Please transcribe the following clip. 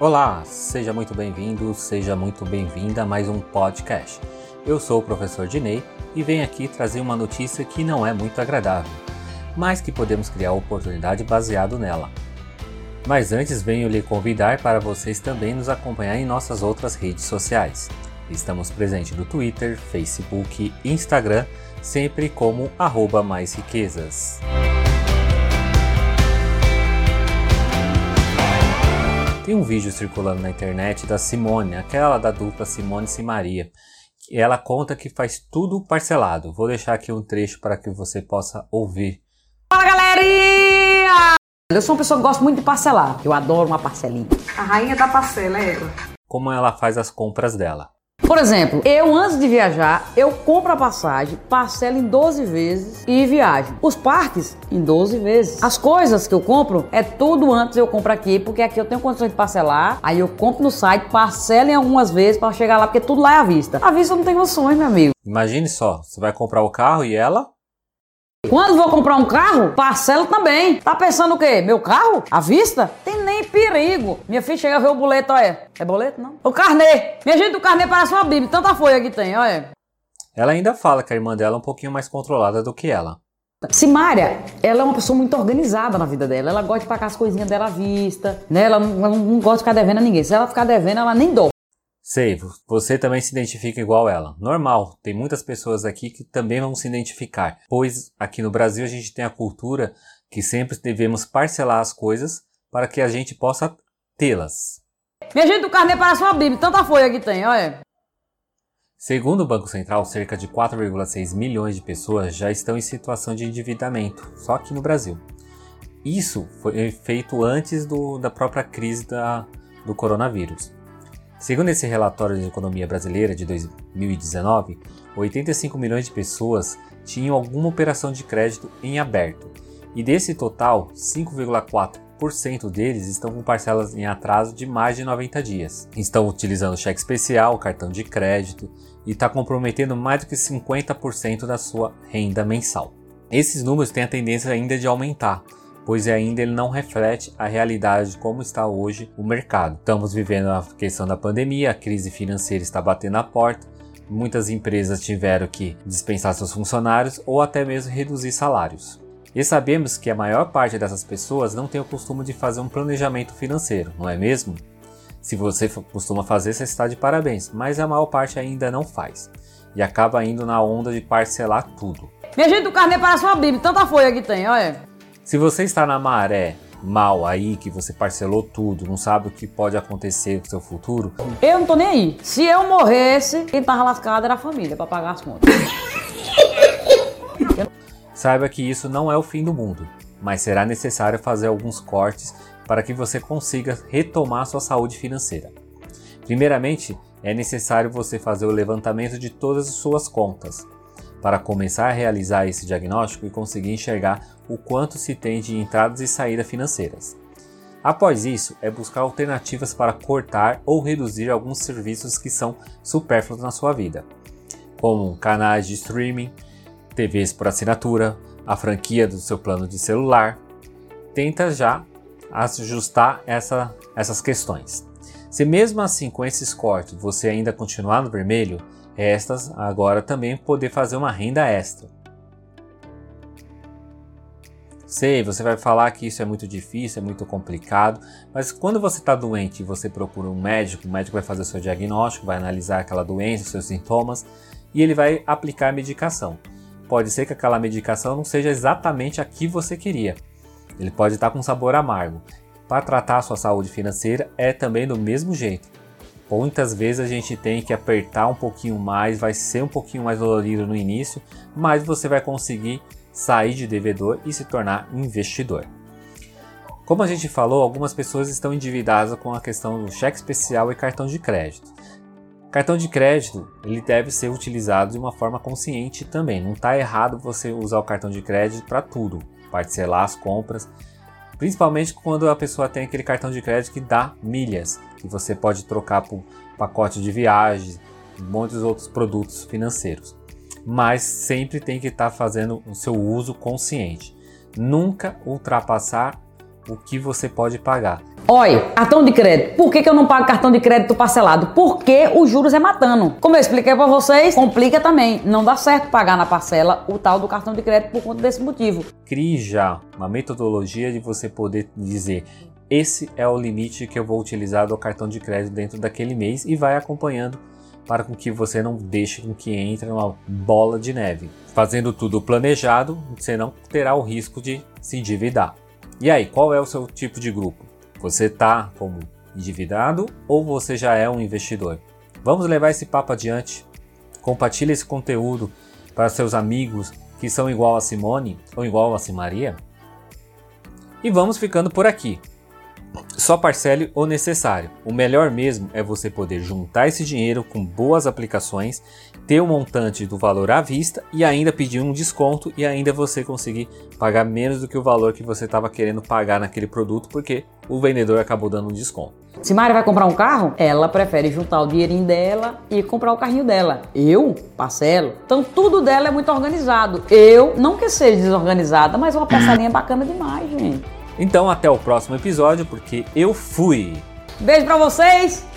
Olá, seja muito bem-vindo, seja muito bem-vinda a mais um podcast. Eu sou o professor Dinei e venho aqui trazer uma notícia que não é muito agradável, mas que podemos criar oportunidade baseado nela. Mas antes venho lhe convidar para vocês também nos acompanhar em nossas outras redes sociais. Estamos presentes no Twitter, Facebook Instagram, sempre como arroba mais riquezas. Tem um vídeo circulando na internet da Simone, aquela da dupla Simone e Maria. Ela conta que faz tudo parcelado. Vou deixar aqui um trecho para que você possa ouvir. Fala galerinha! Eu sou uma pessoa que gosta muito de parcelar. Eu adoro uma parcelinha. A rainha da parcela é ela. Como ela faz as compras dela. Por exemplo, eu antes de viajar, eu compro a passagem, parcelo em 12 vezes e viajo. Os parques em 12 vezes. As coisas que eu compro é tudo antes eu compro aqui, porque aqui eu tenho condições de parcelar. Aí eu compro no site, parcelo em algumas vezes para chegar lá, porque tudo lá é à vista. À vista não tem condições, meu amigo. Imagine só, você vai comprar o carro e ela quando vou comprar um carro, parcela também. Tá pensando o quê? Meu carro? À vista? Tem nem perigo. Minha filha chega a ver o boleto, olha. É boleto, não? O carnê. Minha gente, o carnê parece uma bíblia. Tanta folha que tem, olha. Ela ainda fala que a irmã dela é um pouquinho mais controlada do que ela. Simária, ela é uma pessoa muito organizada na vida dela. Ela gosta de pagar as coisinhas dela à vista, né? Ela não, ela não gosta de ficar devendo a ninguém. Se ela ficar devendo, ela nem dó. Sei, você também se identifica igual ela. Normal, tem muitas pessoas aqui que também vão se identificar, pois aqui no Brasil a gente tem a cultura que sempre devemos parcelar as coisas para que a gente possa tê-las. Minha gente, o carnê parece uma bíblia, tanta folha que tem, olha. Segundo o Banco Central, cerca de 4,6 milhões de pessoas já estão em situação de endividamento, só aqui no Brasil. Isso foi feito antes do, da própria crise da, do coronavírus. Segundo esse relatório de economia brasileira de 2019, 85 milhões de pessoas tinham alguma operação de crédito em aberto, e desse total, 5,4% deles estão com parcelas em atraso de mais de 90 dias. Estão utilizando cheque especial, cartão de crédito e está comprometendo mais do que 50% da sua renda mensal. Esses números têm a tendência ainda de aumentar, pois ainda ele não reflete a realidade de como está hoje o mercado. Estamos vivendo a questão da pandemia, a crise financeira está batendo a porta, muitas empresas tiveram que dispensar seus funcionários ou até mesmo reduzir salários. E sabemos que a maior parte dessas pessoas não tem o costume de fazer um planejamento financeiro, não é mesmo? Se você costuma fazer, você está de parabéns, mas a maior parte ainda não faz e acaba indo na onda de parcelar tudo. Minha gente, o carnê parece uma bíblia, tanta folha que tem, olha. Se você está na maré mal aí, que você parcelou tudo, não sabe o que pode acontecer com o seu futuro. Eu não tô nem aí. Se eu morresse, quem tava lascado era a família para pagar as contas. Saiba que isso não é o fim do mundo, mas será necessário fazer alguns cortes para que você consiga retomar sua saúde financeira. Primeiramente, é necessário você fazer o levantamento de todas as suas contas, para começar a realizar esse diagnóstico e conseguir enxergar o quanto se tem de entradas e saídas financeiras. Após isso, é buscar alternativas para cortar ou reduzir alguns serviços que são supérfluos na sua vida, como canais de streaming, TVs por assinatura, a franquia do seu plano de celular. Tenta já ajustar essa, essas questões. Se mesmo assim com esses cortes você ainda continuar no vermelho, estas agora também poder fazer uma renda extra. Sei, você vai falar que isso é muito difícil, é muito complicado, mas quando você está doente e você procura um médico, o médico vai fazer o seu diagnóstico, vai analisar aquela doença, seus sintomas e ele vai aplicar a medicação. Pode ser que aquela medicação não seja exatamente a que você queria. Ele pode estar com sabor amargo. Para tratar sua saúde financeira é também do mesmo jeito. Muitas vezes a gente tem que apertar um pouquinho mais, vai ser um pouquinho mais dolorido no início, mas você vai conseguir sair de devedor e se tornar investidor. Como a gente falou, algumas pessoas estão endividadas com a questão do cheque especial e cartão de crédito. Cartão de crédito ele deve ser utilizado de uma forma consciente também. Não está errado você usar o cartão de crédito para tudo, parcelar as compras, Principalmente quando a pessoa tem aquele cartão de crédito que dá milhas, que você pode trocar por pacote de viagem, muitos outros produtos financeiros. Mas sempre tem que estar tá fazendo o seu uso consciente. Nunca ultrapassar o que você pode pagar. Olha, cartão de crédito. Por que, que eu não pago cartão de crédito parcelado? Porque os juros é matando. Como eu expliquei para vocês, complica também. Não dá certo pagar na parcela o tal do cartão de crédito por conta desse motivo. Crie já uma metodologia de você poder dizer esse é o limite que eu vou utilizar do cartão de crédito dentro daquele mês e vai acompanhando para com que você não deixe com que entre uma bola de neve. Fazendo tudo planejado, você não terá o risco de se endividar. E aí, qual é o seu tipo de grupo? Você está como endividado ou você já é um investidor? Vamos levar esse papo adiante. Compartilhe esse conteúdo para seus amigos que são igual a Simone ou igual a Simaria. E vamos ficando por aqui. Só parcele o necessário. O melhor mesmo é você poder juntar esse dinheiro com boas aplicações, ter o um montante do valor à vista e ainda pedir um desconto e ainda você conseguir pagar menos do que o valor que você estava querendo pagar naquele produto porque o vendedor acabou dando um desconto. Se Mari vai comprar um carro, ela prefere juntar o dinheirinho dela e comprar o carrinho dela. Eu parcelo. Então tudo dela é muito organizado. Eu, não que seja desorganizada, mas uma parcelinha bacana demais, gente. Então até o próximo episódio, porque eu fui. Beijo pra vocês!